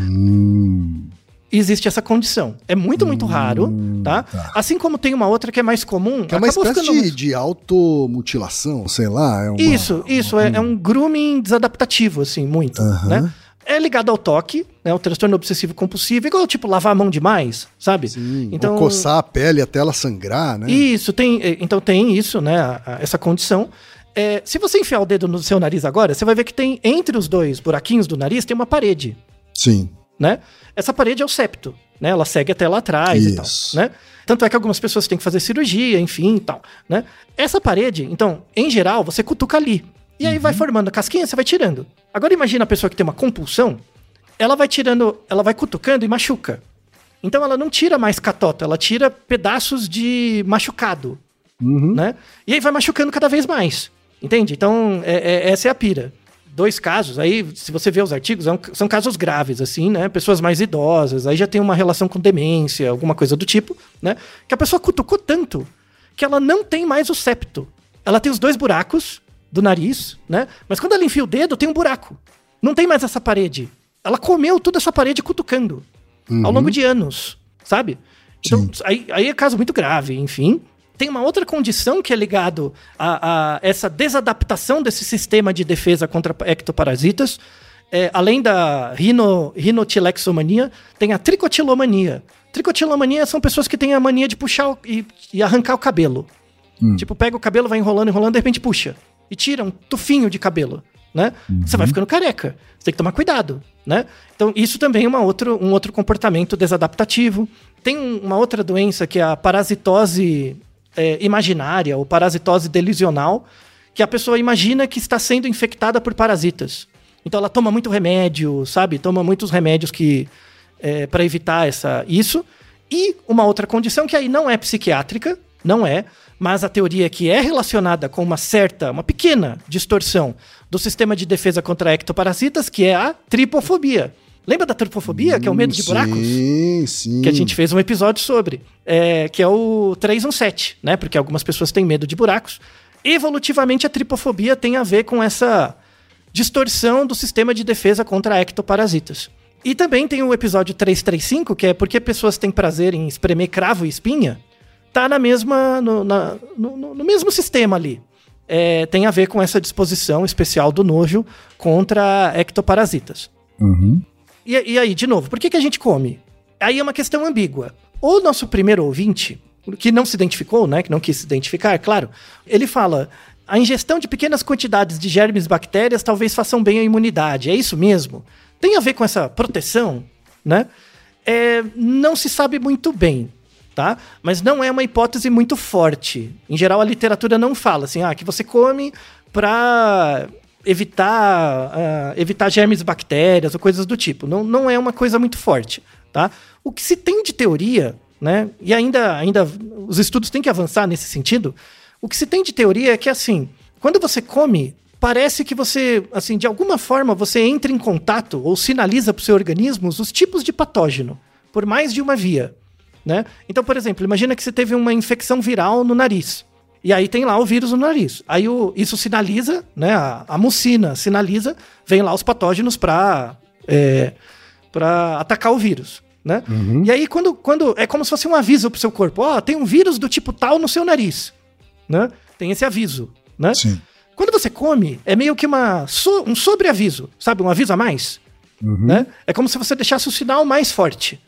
Existe essa condição. É muito, muito raro, tá? Assim como tem uma outra que é mais comum. Que é uma espécie de, de automutilação, sei lá. É uma- Isso, isso. É, é um grooming desadaptativo, assim, muito, né? É ligado ao toque, né? O transtorno obsessivo compulsivo, igual, tipo, lavar a mão demais, sabe? Sim, então, ou coçar a pele até ela sangrar, né? Isso, tem. eh, Então tem isso, né? a- a- essa condição. É, se você enfiar o dedo no seu nariz agora, você vai ver que tem, entre os dois buraquinhos do nariz, tem uma parede. Sim. Né? Essa parede é o septo, né? Ela segue até lá atrás e tal, Isso. né? Tanto é que algumas pessoas têm que fazer cirurgia, enfim, e tal, né? Essa parede, então, em geral, você cutuca ali. E aí Uhum. vai formando a casquinha, você vai tirando. Agora imagina a pessoa que tem uma compulsão, ela vai tirando, ela vai cutucando e machuca. Então ela não tira mais catota, ela tira pedaços de machucado, Uhum. né? E aí vai machucando cada vez mais, entende? Então é- é- essa é a pira. Dois casos, aí se você vê os artigos, é são casos graves, assim, né? Pessoas mais idosas, aí já tem uma relação com demência, alguma coisa do tipo, né? Que a pessoa cutucou tanto que ela não tem mais o septo. Ela tem os dois buracos do nariz, né? Mas quando ela enfia o dedo, tem um buraco. Não tem mais essa parede. Ela comeu toda essa parede cutucando ao longo de anos, sabe? Então, aí, aí é caso muito grave, enfim. Tem uma outra condição que é ligado a, a essa desadaptação desse sistema de defesa contra ectoparasitas. É, além da rino, rinotilexomania, tem a tricotilomania. Tricotilomania são pessoas que têm a mania de puxar o- e, e arrancar o cabelo. Tipo, pega o cabelo, vai enrolando, enrolando, de repente puxa. E tira um tufinho de cabelo, né? Você vai ficando careca. Você tem que tomar cuidado, né? Então, isso também é uma outro, um outro comportamento desadaptativo. Tem um- uma outra doença que é a parasitose é, imaginária, ou parasitose delusional, que a pessoa imagina que está sendo infectada por parasitas. Então, ela toma muito remédio, sabe? Toma muitos remédios que para evitar essa, isso. E uma outra condição que aí não é psiquiátrica, não é, mas a teoria é que é relacionada com uma certa, uma pequena distorção do sistema de defesa contra ectoparasitas, que é a tripofobia. Lembra da tripofobia, que é o medo de buracos? Sim, sim. que a gente fez um episódio sobre, é, que é o 317, né? Porque algumas pessoas têm medo de buracos. Evolutivamente, a tripofobia tem a ver com essa distorção do sistema de defesa contra ectoparasitas. E também tem o episódio 335, que é porque pessoas têm prazer em espremer cravo e espinha, tá na mesma, no, na- no- no- no mesmo sistema ali. É, tem a ver com essa disposição especial do nojo contra ectoparasitas. Uhum. E, e aí, de novo, por que, que a gente come? Aí é uma questão ambígua. O nosso primeiro ouvinte, que não se identificou, né, que não quis se identificar, claro, ele fala: a ingestão de pequenas quantidades de germes e bactérias talvez façam bem à imunidade. É isso mesmo? Tem a ver com essa proteção, né? É, não se sabe muito bem, tá? Mas não é uma hipótese muito forte. Em geral, a literatura não fala assim, ah, que você come para evitar, uh, evitar germes bactérias ou coisas do tipo. Não, não é uma coisa muito forte, tá? O que se tem de teoria, né? E ainda, ainda os estudos têm que avançar nesse sentido. O que se tem de teoria é que assim, quando você come, parece que você, assim, de alguma forma você entra em contato ou sinaliza para o seu organismo os tipos de patógeno por mais de uma via, né? Então, por exemplo, imagina que você teve uma infecção viral no nariz. E aí tem lá o vírus no nariz. Aí o, isso sinaliza, né? A, a mucina sinaliza, vem lá os patógenos para é, para atacar o vírus. Né? Uhum. E aí, quando, quando. É como se fosse um aviso pro seu corpo: Ó, oh, tem um vírus do tipo tal no seu nariz. Né? Tem esse aviso. Né? Sim. Quando você come, é meio que uma, so, um sobreaviso, sabe? Um aviso a mais. Uhum. Né? É como se você deixasse o sinal mais forte.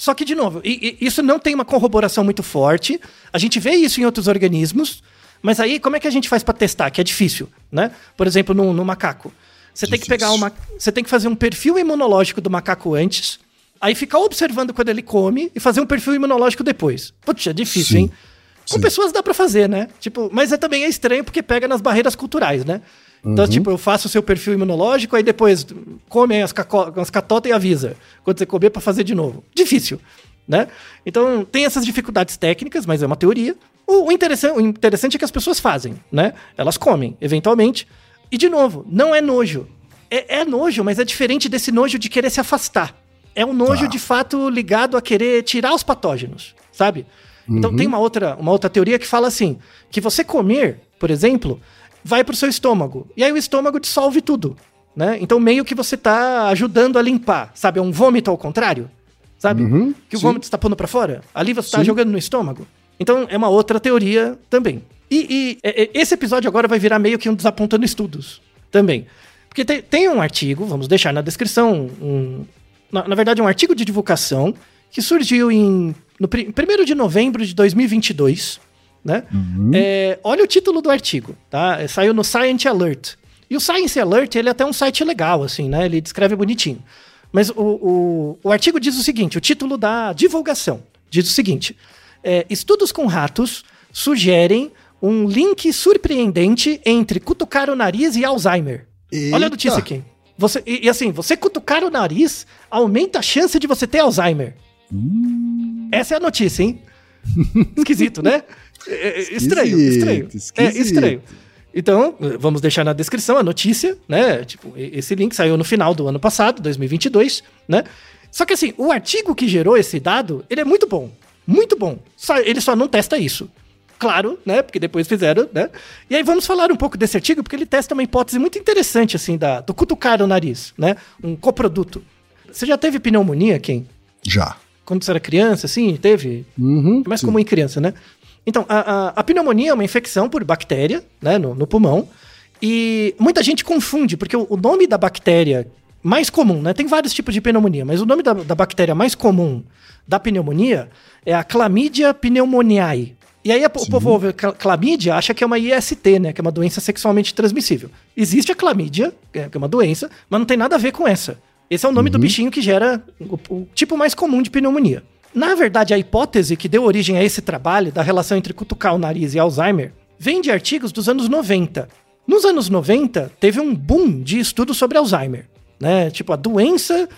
Só que, de novo, e, e, isso não tem uma corroboração muito forte. A gente vê isso em outros organismos, mas aí como é que a gente faz para testar? Que é difícil, né? Por exemplo, no, no macaco. Você tem que pegar uma. Você tem que fazer um perfil imunológico do macaco antes, aí ficar observando quando ele come e fazer um perfil imunológico depois. Putz, é difícil, Sim. hein? Com Sim. pessoas dá para fazer, né? Tipo, mas é também é estranho porque pega nas barreiras culturais, né? Então, uhum. tipo, eu faço o seu perfil imunológico, aí depois come as, as catotas e avisa. Quando você comer, para fazer de novo. Difícil, né? Então, tem essas dificuldades técnicas, mas é uma teoria. O, o, interessante, o interessante é que as pessoas fazem, né? Elas comem, eventualmente. E, de novo, não é nojo. É, é nojo, mas é diferente desse nojo de querer se afastar. É um nojo, tá. de fato, ligado a querer tirar os patógenos, sabe? Então, uhum. tem uma outra, uma outra teoria que fala assim, que você comer, por exemplo vai pro seu estômago. E aí o estômago dissolve tudo, né? Então meio que você tá ajudando a limpar, sabe? É um vômito ao contrário, sabe? Uhum, que o sim. vômito está pondo para fora. Ali você está jogando no estômago. Então é uma outra teoria também. E, e, e, esse episódio agora vai virar meio que um desapontando estudos também. Porque tem, tem um artigo, vamos deixar na descrição, um, na, na, verdade um artigo de divulgação que surgiu em, no 1 de novembro de 2022, né? Uhum. É, olha o título do artigo, tá? É, saiu no Science Alert. E o Science Alert, ele é até um site legal, assim, né? Ele descreve bonitinho. Mas o, o, o artigo diz o seguinte, o título da divulgação diz o seguinte, é, estudos com ratos sugerem um link surpreendente entre cutucar o nariz e Alzheimer. Eita. Olha a notícia aqui. Você, e, e, assim, você cutucar o nariz aumenta a chance de você ter Alzheimer. Hum. Essa é a notícia, hein? Esquisito, né? <laughs> É, é estranho, estranho. É estranho. Então, vamos deixar na descrição a notícia, né? Tipo, esse link saiu no final do ano passado, 2022, né? Só que assim, o artigo que gerou esse dado, ele é muito bom. Muito bom. Só, ele só não testa isso. Claro, né? Porque depois fizeram, né? E aí vamos falar um pouco desse artigo, porque ele testa uma hipótese muito interessante, assim, da, do cutucar o nariz, né? Um coproduto. Você já teve pneumonia, quem? Já. Quando você era criança, assim, teve? Uhum, é mais sim. comum em criança, né? Então, a, a, a pneumonia é uma infecção por bactéria, né, no, no pulmão. E muita gente confunde, porque o, o, nome da bactéria mais comum, né? Tem vários tipos de pneumonia, mas o nome da, da bactéria mais comum da pneumonia é a Chlamydia pneumoniae. E aí a, o povo ouve clamídia, acha que é uma IST, né? Que é uma doença sexualmente transmissível. Existe a clamídia, é, que é uma doença, mas não tem nada a ver com essa. Esse é o nome uhum. do bichinho que gera o, o tipo mais comum de pneumonia. Na verdade, a hipótese que deu origem a esse trabalho, da relação entre cutucar o nariz e Alzheimer, vem de artigos dos anos 90. Nos anos 90, teve um boom de estudos sobre Alzheimer. Né? Tipo, a doença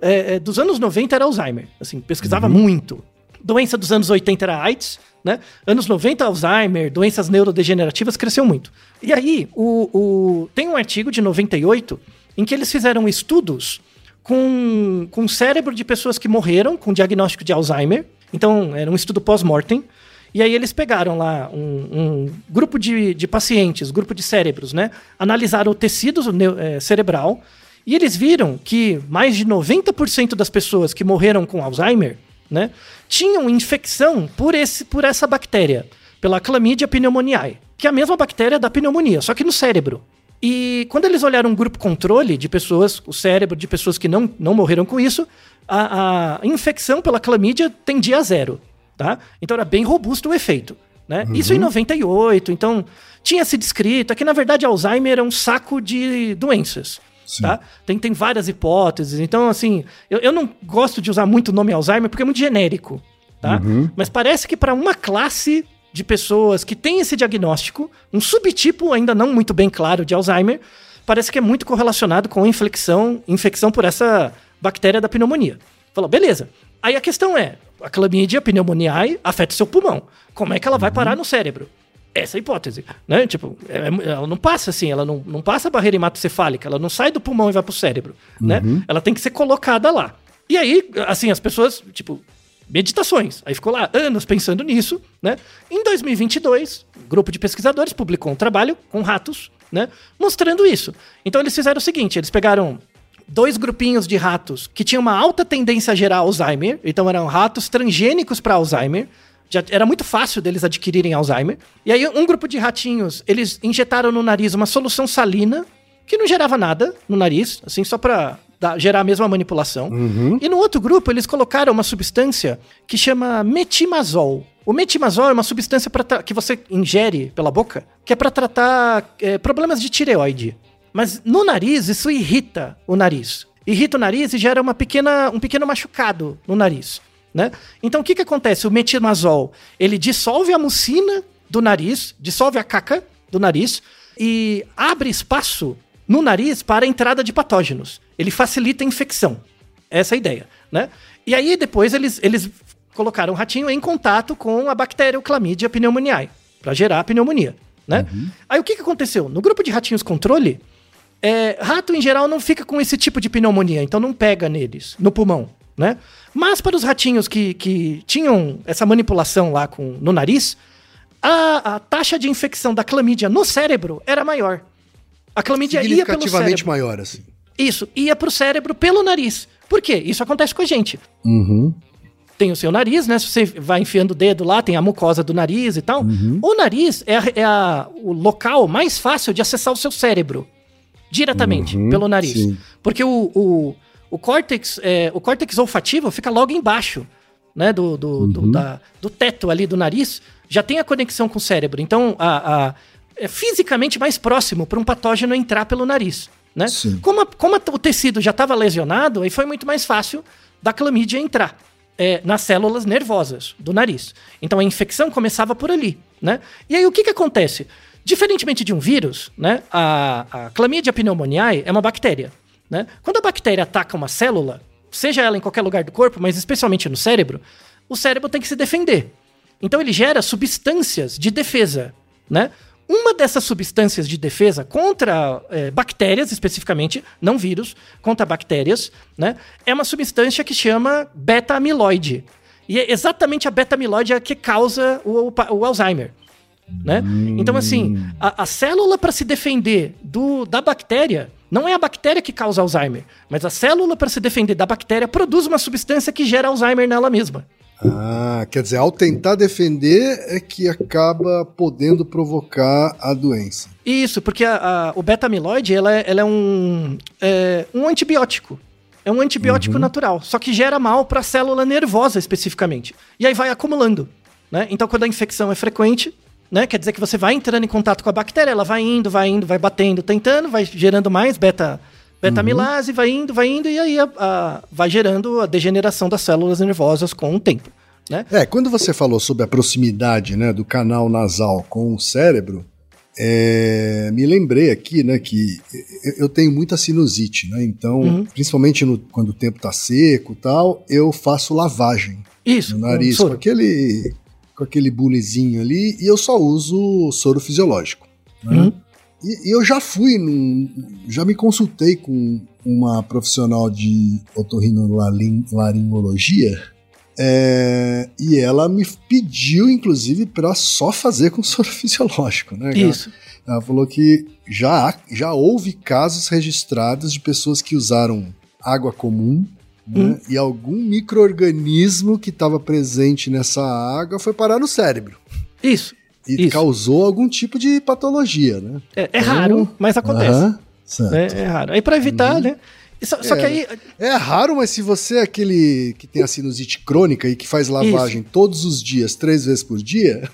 é, é, dos anos 90 era Alzheimer. Assim, pesquisava uhum. muito. Doença dos anos 80 era AIDS, né? Anos 90, Alzheimer, doenças neurodegenerativas, cresceu muito. E aí, o, o, tem um artigo de 98 em que eles fizeram estudos com, com cérebro de pessoas que morreram com diagnóstico de Alzheimer. Então, era um estudo pós-mortem. E aí eles pegaram lá um, um, grupo de, de pacientes, grupo de cérebros, né? Analisaram o tecido é, cerebral e eles viram que mais de 90% das pessoas que morreram com Alzheimer, né? Tinham infecção por, esse, por essa bactéria, pela Chlamydia pneumoniae, que é a mesma bactéria da pneumonia, só que no cérebro. E quando eles olharam um grupo controle de pessoas, o cérebro de pessoas que não, não morreram com isso, a, a infecção pela clamídia tendia a zero, tá? Então era bem robusto o efeito, né? Uhum. Isso em 98, então tinha se descrito, é que na verdade Alzheimer é um saco de doenças, tá? Tem, tem várias hipóteses, então assim, eu, eu não gosto de usar muito o nome Alzheimer porque é muito genérico, tá? Mas parece que para uma classe de pessoas que tem esse diagnóstico, um subtipo ainda não muito bem claro de Alzheimer, parece que é muito correlacionado com infecção, infecção por essa bactéria da pneumonia. Falou, beleza. Aí a questão é, a clamídia pneumoniae afeta o seu pulmão. Como é que ela vai parar no cérebro? Essa é a hipótese, né? Tipo, é- é- ela não passa assim, ela não, não passa a barreira hematocefálica, ela não sai do pulmão e vai pro cérebro, né? Ela tem que ser colocada lá. E aí, assim, as pessoas, tipo, meditações. Aí ficou lá anos pensando nisso, né? Em 2022, um grupo de pesquisadores publicou um trabalho com ratos, né? Mostrando isso. Então eles fizeram o seguinte, eles pegaram dois grupinhos de ratos que tinham uma alta tendência a gerar Alzheimer, então eram ratos transgênicos para Alzheimer. Já era muito fácil deles adquirirem Alzheimer. E aí um grupo de ratinhos, eles injetaram no nariz uma solução salina que não gerava nada no nariz, assim só para gerar a mesma manipulação. E no outro grupo eles colocaram uma substância que chama metimazol. O metimazol é uma substância que você ingere pela boca, que é para tratar é, problemas de tireoide. Mas no nariz, isso irrita o nariz. Irrita o nariz e gera uma pequena, um pequeno machucado no nariz. Né? Então o que, que acontece? O metimazol ele dissolve a mucina do nariz, dissolve a caca do nariz e abre espaço no nariz para a entrada de patógenos. Ele facilita a infecção. Essa é a ideia. Né? E aí depois eles, eles colocaram o ratinho em contato com a bactéria Chlamydia pneumoniae para gerar a pneumonia. Né? Aí o que, que aconteceu? No grupo de ratinhos controle, é, rato em geral não fica com esse tipo de pneumonia, então não pega neles, no pulmão, né? Mas para os ratinhos que, que tinham essa manipulação lá com, no nariz, a, a taxa de infecção da clamídia no cérebro era maior. A clamídia ia pelo Significativamente cérebro. maior, assim. Isso, ia pro cérebro pelo nariz. Por quê? Isso acontece com a gente. Uhum. Tem o seu nariz, né? Se você vai enfiando o dedo lá, tem a mucosa do nariz e tal. O nariz é, a- é a- o local mais fácil de acessar o seu cérebro. Diretamente, pelo nariz. sim. Porque o, o, o, córtex, é, o córtex olfativo fica logo embaixo né, do, do, do, da- do teto ali do nariz. Já tem a conexão com o cérebro. Então, a, a- é fisicamente mais próximo para um patógeno entrar pelo nariz. Né? Sim. Como, a- como a- o tecido já estava lesionado, aí foi muito mais fácil da clamídia entrar é, nas células nervosas do nariz. Então a infecção começava por ali, né? E aí o que, que acontece? Diferentemente de um vírus, né? A, a Chlamydia pneumoniae é uma bactéria, né? Quando a bactéria ataca uma célula, seja ela em qualquer lugar do corpo, mas especialmente no cérebro, o cérebro tem que se defender. Então ele gera substâncias de defesa, né? Uma dessas substâncias de defesa contra eh, bactérias, especificamente, não vírus, contra bactérias, né? É uma substância que chama beta-amiloide. E é exatamente a beta-amiloide a que causa o, o Alzheimer. Né? Então, assim, a, a célula para se defender do, da bactéria não é a bactéria que causa Alzheimer, mas a célula para se defender da bactéria produz uma substância que gera Alzheimer nela mesma. Ah, quer dizer, ao tentar defender é que acaba podendo provocar a doença. Isso, porque a- a- o beta-amiloide ela é, ela é um, é um antibiótico. É um antibiótico natural, só que gera mal para a célula nervosa especificamente. E aí vai acumulando. Né? Então, quando a infecção é frequente, né, quer dizer que você vai entrando em contato com a bactéria, ela vai indo, vai indo, vai batendo, tentando, vai gerando mais beta, beta-amilase, vai indo, vai indo, e aí a- a- vai gerando a degeneração das células nervosas com o tempo. Né? É, quando você falou sobre a proximidade né, do canal nasal com o cérebro, é, me lembrei aqui né, que eu- tenho muita sinusite, né? Então, Uhum. principalmente no- quando o tempo tá seco tal, eu faço lavagem Isso, no com nariz com soro. aquele, com aquele bulizinho ali e eu só uso soro fisiológico. né? Uhum. E, eu já fui, num, já me consultei com uma profissional de otorrinolaringologia é, e ela me pediu, inclusive, para só fazer com <laughs> soro fisiológico, né? Isso. Ela falou que já, já houve casos registrados de pessoas que usaram água comum né, Hum. e algum microorganismo que estava presente nessa água foi parar no cérebro. Isso. E Isso. causou algum tipo de patologia, né? É, é raro, mas acontece. Aham, certo. É, é raro. Aí pra evitar, né? E Só, só É. que aí. É raro, mas se você é aquele que tem a sinusite crônica e que faz lavagem todos os dias, três vezes por dia,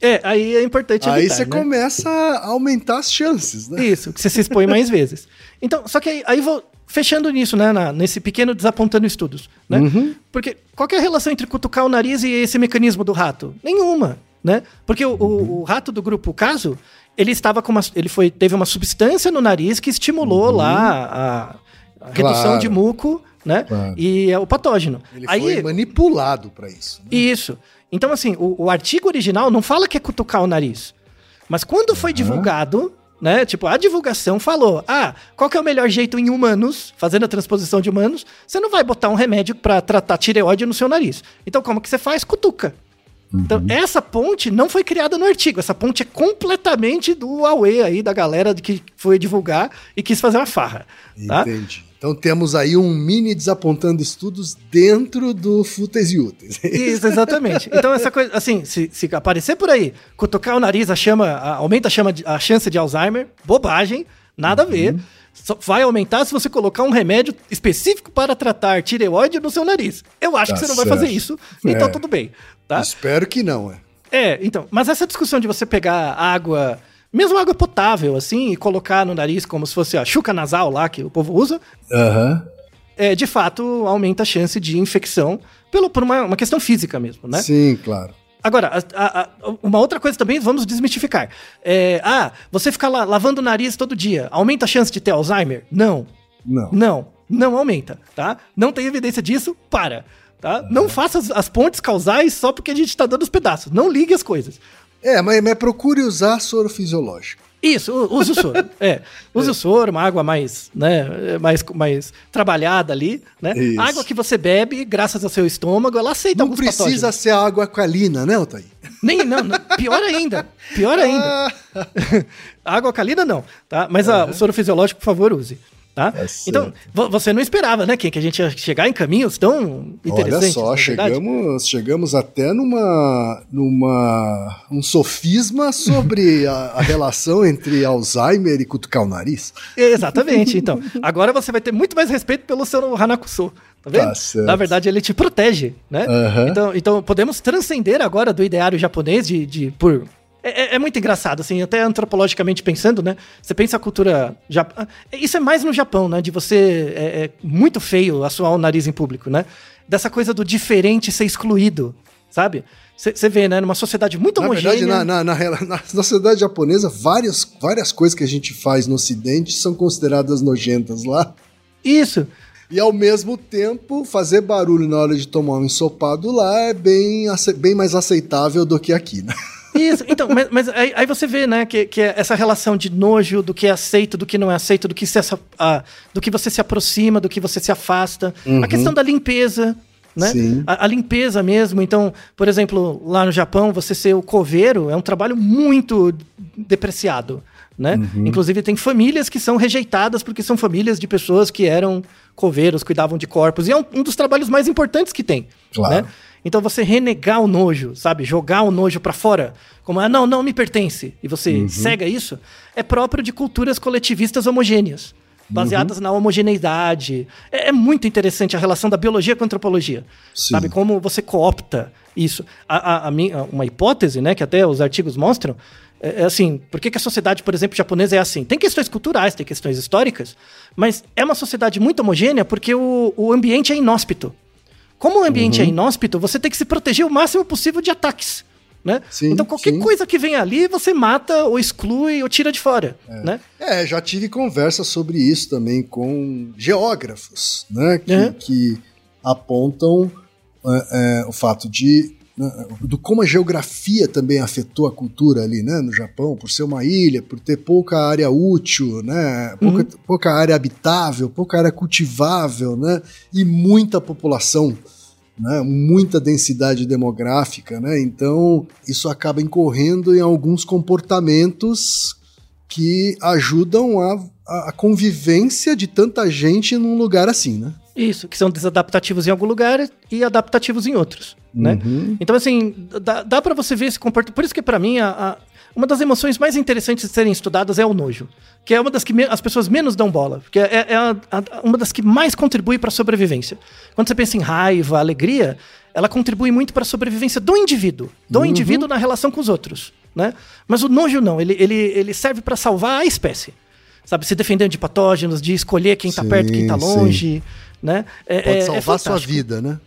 É, aí é importante aí evitar, você né? começa a aumentar as chances, né? Isso, que você se expõe mais vezes. Então, só que aí, aí vou fechando nisso, né? na- nesse pequeno desapontando estudos, né? Uhum. Porque qual é a relação entre cutucar o nariz e esse mecanismo do rato? Nenhuma, né? Porque o, o- o rato do grupo Caso, ele estava com uma, ele foi, teve uma substância no nariz que estimulou lá a, a redução Claro. de muco, né? Claro. E é o patógeno. Ele aí, foi manipulado pra isso. né? isso. Então, assim, o, o artigo original não fala que é cutucar o nariz. Mas quando foi divulgado, né? Tipo, a divulgação falou: ah, qual que é o melhor jeito em humanos, fazendo a transposição de humanos? Você não vai botar um remédio pra tratar tireoide no seu nariz. Então, como que você faz? Cutuca. Então, essa ponte não foi criada no artigo. Essa ponte é completamente do Huawei aí, da galera que foi divulgar e quis fazer uma farra. Tá? Entendi. Então temos aí um mini desapontando estudos dentro do Fúteis e Úteis. <laughs> Isso, exatamente. Então, essa coisa, assim, se, se aparecer por aí, cutucar o nariz, a chama, a- aumenta a, chama a chance de Alzheimer, bobagem, nada a ver. Só vai aumentar se você colocar um remédio específico para tratar tireoide no seu nariz. Eu acho Tá que você não vai certo. fazer isso, então É. tudo bem, tá? Espero que não, é. É, então, mas essa discussão de você pegar água, mesmo água potável, assim, e colocar no nariz como se fosse a chuca nasal lá que o povo usa, Aham. é, de fato aumenta a chance de infecção pelo, por uma, uma questão física mesmo, né? Sim, claro. Agora, a- a- uma outra coisa também, vamos desmistificar. É, ah, você ficar lá lavando o nariz todo dia, aumenta a chance de ter Alzheimer? Não, Não. não, não aumenta, tá? Não tem evidência disso, para. Tá? Não faça as, as pontes causais só porque a gente tá dando os pedaços. Não ligue as coisas. É, mas, mas procure usar soro fisiológico. Isso, use o soro. <laughs> É, use o soro, uma água mais, né, mais, mais trabalhada ali, né? Isso. A água que você bebe, graças ao seu estômago, ela aceita Não alguns precisa patógenos. ser água alcalina, né, Altair? Nem, não, não, pior ainda. Pior <laughs> ainda. <laughs> água alcalina não, tá? Mas a- o soro fisiológico, por favor, use. Tá? certo. então, vo- você não esperava, né, Kim, que a gente ia chegar em caminhos tão Olha interessantes. só, na verdade? chegamos, chegamos até numa, numa um sofisma sobre <laughs> a, a relação entre Alzheimer e cutucar o nariz. Exatamente, então. Agora você vai ter muito mais respeito pelo seu Hanakuso. Tá vendo? Tá. Na verdade, ele te protege, né? Aham. Então, então podemos transcender agora do ideário japonês de, de por. É, é- é muito engraçado, assim, até antropologicamente pensando, né? Você pensa a cultura. Jap... ah, Isso é mais no Japão, né? De você. É, é muito feio assoar o nariz em público, né? Dessa coisa do diferente ser excluído, sabe? Você vê, né? Numa sociedade muito Na homogênea. verdade, na, na, na, na- sociedade japonesa, várias, várias coisas que a gente faz no ocidente são consideradas nojentas lá. Isso. E ao mesmo tempo, fazer barulho na hora de tomar um ensopado lá é bem, bem mais aceitável do que aqui, né? <laughs> Isso, então, mas, mas aí, aí você vê, né, que, que é essa relação de nojo, do que é aceito, do que não é aceito, do que, se, ah, do que você se aproxima, do que você se afasta. A questão da limpeza, né? A, a limpeza mesmo. Então, por exemplo, lá no Japão, você ser o coveiro é um trabalho muito depreciado. Né? Inclusive, tem famílias que são rejeitadas porque são famílias de pessoas que eram coveiros, cuidavam de corpos. E é um, um dos trabalhos mais importantes que tem. Claro. Né? Então você renegar o nojo, sabe? Jogar o nojo pra fora, como ah, não, não me pertence, e você cega isso, é próprio de culturas coletivistas homogêneas, baseadas na homogeneidade. É, é muito interessante a relação da biologia com a antropologia, Sim. sabe? Como você coopta isso. A, a- a minha- uma hipótese, né, que até os artigos mostram, é, é assim, por que, que a sociedade, por exemplo, japonesa é assim? Tem questões culturais, tem questões históricas, mas é uma sociedade muito homogênea porque o, o ambiente é inóspito. Como o ambiente Uhum. é inóspito, você tem que se proteger o máximo possível de ataques. Né? Sim, então qualquer sim. coisa que vem ali, você mata ou exclui ou tira de fora. Né? É, já tive conversa sobre isso também com geógrafos, né? Que, Uhum. que apontam é, é, o fato de do como a geografia também afetou a cultura ali, né, no Japão, por ser uma ilha, por ter pouca área útil, né, pouca, Uhum. pouca área habitável, pouca área cultivável, né, e muita população, né, muita densidade demográfica, né, então isso acaba incorrendo em alguns comportamentos que ajudam a, a- a convivência de tanta gente num lugar assim, né? Isso, que são desadaptativos em algum lugar e adaptativos em outros, né? Então, assim, dá, dá para você ver esse comportamento. Por isso que, para mim, a, a- uma das emoções mais interessantes de serem estudadas é o nojo, que é uma das que as pessoas menos dão bola, porque é, é a- uma das que mais contribui para a sobrevivência. Quando você pensa em raiva, alegria, ela contribui muito para a sobrevivência do indivíduo, do indivíduo na relação com os outros, né? Mas o nojo não, ele, ele, ele serve para salvar a espécie. Sabe, se defendendo de patógenos, de escolher quem tá Sim, perto, quem tá sim. Né? É, Pode é- é salvar sua fantástico. vida, né?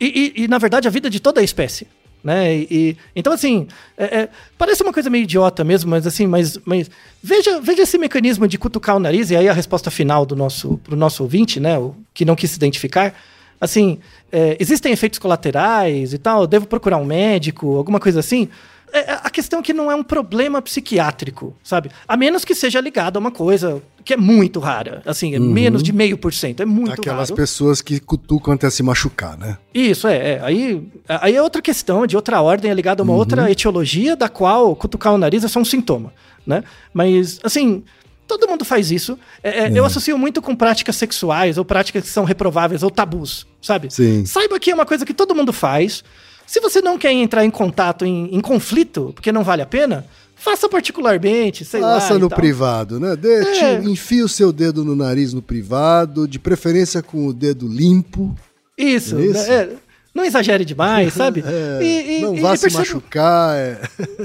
E, e- e, na verdade, a vida de toda a espécie. Né? E, e- então, assim, é- é, parece uma coisa meio idiota mesmo, mas assim, mas, mas veja, veja esse mecanismo de cutucar o nariz, e aí a resposta final do nosso, pro nosso ouvinte, né? O que não quis se identificar. Assim, é, existem efeitos colaterais e tal, devo procurar um médico, alguma coisa assim. É, a questão é que não é um problema psiquiátrico, sabe? A menos que seja ligado a uma coisa que é muito rara. Assim, é menos de meio por cento. É muito Aquelas raro. pessoas que cutucam até se machucar, né? Isso, é, é. Aí, aí é outra questão, de outra ordem, é ligada a uma outra etiologia, da qual cutucar o nariz é só um sintoma, né? Mas, assim, todo mundo faz isso. É, é, Eu associo muito com práticas sexuais, ou práticas que são reprováveis, ou tabus, sabe? Sim. Saiba que é uma coisa que todo mundo faz. Se você não quer entrar em contato, em, em conflito, porque não vale a pena, faça particularmente, sei lá. Faça e no privado, né? Deixe, É. enfie o seu dedo no nariz no privado, de preferência com o dedo limpo. Isso, Isso. né? É, não exagere demais, sabe? <laughs> É, E- e- não e vá se perceba- machucar. <laughs> é.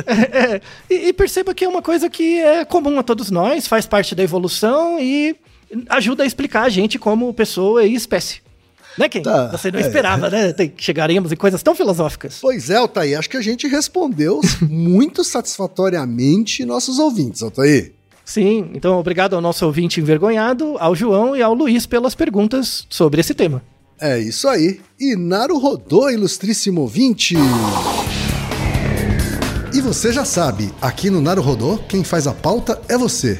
É, e, e perceba que é uma coisa que é comum a todos nós, faz parte da evolução e ajuda a explicar a gente como pessoa e espécie. Né, Ken? Tá, Você não é. esperava, né? Chegaremos em coisas tão filosóficas. Pois é, Altair, acho que a gente respondeu muito satisfatoriamente nossos ouvintes, Altair. Sim, então obrigado ao nosso ouvinte envergonhado, ao João e ao Luiz pelas perguntas sobre esse tema. É isso aí. E Naru rodou, ilustríssimo ouvinte. E você já sabe, aqui no Naru Rodô, quem faz a pauta é você.